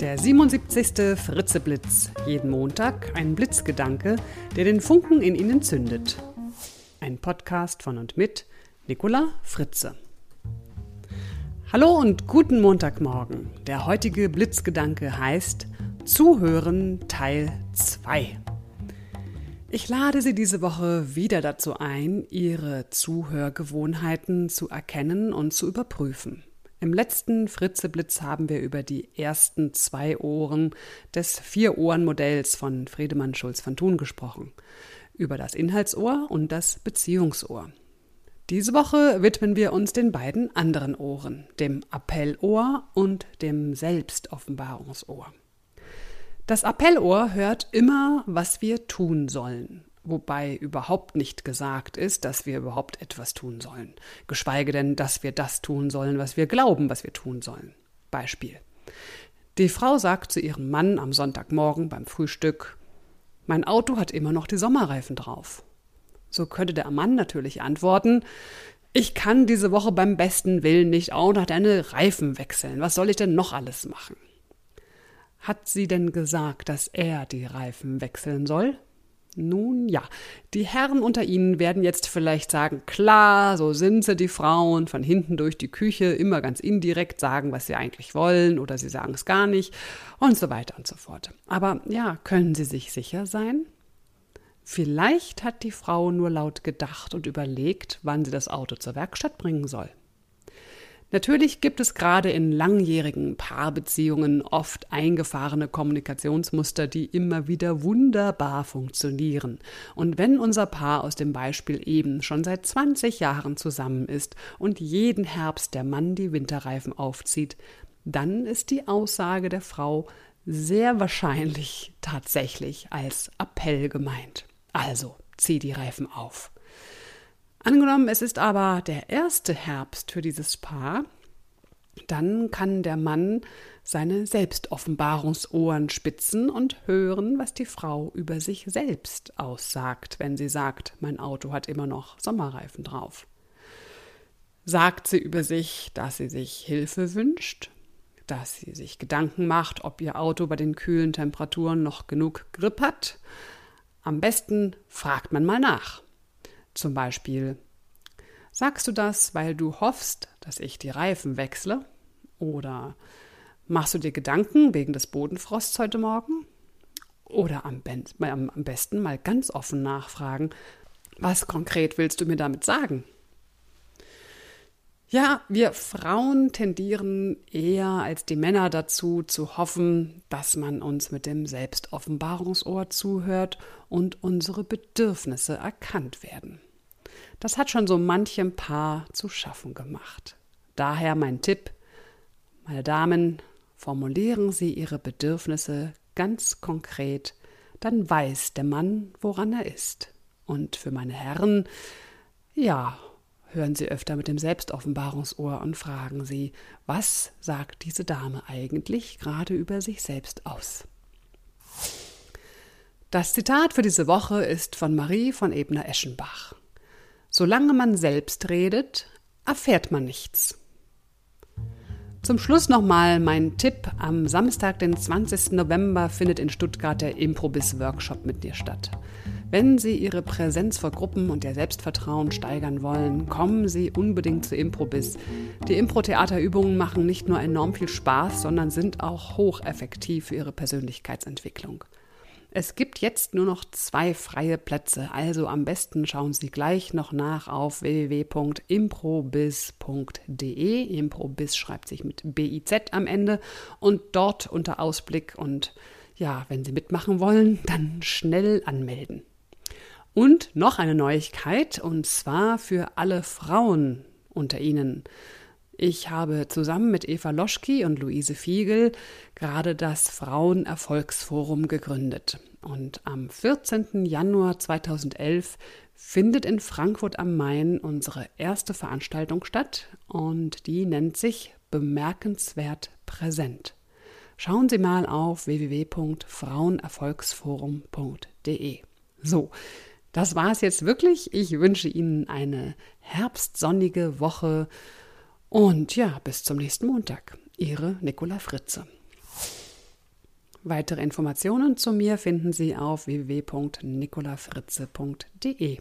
Der 77. Fritzeblitz. Jeden Montag ein Blitzgedanke, der den Funken in Ihnen zündet. Ein Podcast von und mit Nicola Fritze. Hallo und guten Montagmorgen. Der heutige Blitzgedanke heißt Zuhören Teil 2. Ich lade Sie diese Woche wieder dazu ein, Ihre Zuhörgewohnheiten zu erkennen und zu überprüfen. Im letzten Fritzeblitz haben wir über die ersten zwei Ohren des Vier-Ohren-Modells von Friedemann Schulz von Thun gesprochen. Über das Inhaltsohr und das Beziehungsohr. Diese Woche widmen wir uns den beiden anderen Ohren, dem Appellohr und dem Selbstoffenbarungsohr. Das Appellohr hört immer, was wir tun sollen, wobei überhaupt nicht gesagt ist, dass wir überhaupt etwas tun sollen, geschweige denn, dass wir das tun sollen, was wir glauben, was wir tun sollen. Beispiel. Die Frau sagt zu ihrem Mann am Sonntagmorgen beim Frühstück, mein Auto hat immer noch die Sommerreifen drauf. So könnte der Mann natürlich antworten, ich kann diese Woche beim besten Willen nicht auch noch deine Reifen wechseln. Was soll ich denn noch alles machen? Hat sie denn gesagt, dass er die Reifen wechseln soll? Nun ja, die Herren unter Ihnen werden jetzt vielleicht sagen, klar, so sind sie, die Frauen, von hinten durch die Küche immer ganz indirekt sagen, was sie eigentlich wollen, oder sie sagen es gar nicht, und so weiter und so fort. Aber ja, können Sie sich sicher sein? Vielleicht hat die Frau nur laut gedacht und überlegt, wann sie das Auto zur Werkstatt bringen soll. Natürlich gibt es gerade in langjährigen Paarbeziehungen oft eingefahrene Kommunikationsmuster, die immer wieder wunderbar funktionieren. Und wenn unser Paar aus dem Beispiel eben schon seit 20 Jahren zusammen ist und jeden Herbst der Mann die Winterreifen aufzieht, dann ist die Aussage der Frau sehr wahrscheinlich tatsächlich als Appell gemeint. Also, zieh die Reifen auf. Angenommen, es ist aber der erste Herbst für dieses Paar, dann kann der Mann seine Selbstoffenbarungsohren spitzen und hören, was die Frau über sich selbst aussagt, wenn sie sagt, mein Auto hat immer noch Sommerreifen drauf. Sagt sie über sich, dass sie sich Hilfe wünscht, dass sie sich Gedanken macht, ob ihr Auto bei den kühlen Temperaturen noch genug Grip hat. Am besten fragt man mal nach. Zum Beispiel, sagst du das, weil du hoffst, dass ich die Reifen wechsle? Oder machst du dir Gedanken wegen des Bodenfrosts heute Morgen? Oder am, am besten mal ganz offen nachfragen, was konkret willst du mir damit sagen? Ja, wir Frauen tendieren eher als die Männer dazu zu hoffen, dass man uns mit dem Selbstoffenbarungsohr zuhört und unsere Bedürfnisse erkannt werden. Das hat schon so manchem Paar zu schaffen gemacht. Daher mein Tipp, meine Damen, formulieren Sie Ihre Bedürfnisse ganz konkret, dann weiß der Mann, woran er ist. Und für meine Herren, ja, hören Sie öfter mit dem Selbstoffenbarungsohr und fragen Sie, was sagt diese Dame eigentlich gerade über sich selbst aus? Das Zitat für diese Woche ist von Marie von Ebner-Eschenbach. Solange man selbst redet, erfährt man nichts. Zum Schluss nochmal mein Tipp. Am Samstag, den 20. November, findet in Stuttgart der Improbis-Workshop mit dir statt. Wenn Sie Ihre Präsenz vor Gruppen und Ihr Selbstvertrauen steigern wollen, kommen Sie unbedingt zu Improbis. Die Impro-Theaterübungen machen nicht nur enorm viel Spaß, sondern sind auch hocheffektiv für Ihre Persönlichkeitsentwicklung. Es gibt jetzt nur noch zwei freie Plätze, also am besten schauen Sie gleich noch nach auf www.improbiz.de. Improbiz schreibt sich mit BIZ am Ende und dort unter Ausblick und ja, wenn Sie mitmachen wollen, dann schnell anmelden. Und noch eine Neuigkeit, und zwar für alle Frauen unter Ihnen. Ich habe zusammen mit Eva Loschki und Luise Fiegel gerade das Frauenerfolgsforum gegründet. Und am 14. Januar 2011 findet in Frankfurt am Main unsere erste Veranstaltung statt und die nennt sich Bemerkenswert präsent. Schauen Sie mal auf www.frauenerfolgsforum.de. So, das war es jetzt wirklich. Ich wünsche Ihnen eine herbstsonnige Woche und ja, bis zum nächsten Montag. Ihre Nicola Fritze. Weitere Informationen zu mir finden Sie auf www.nicolafritze.de.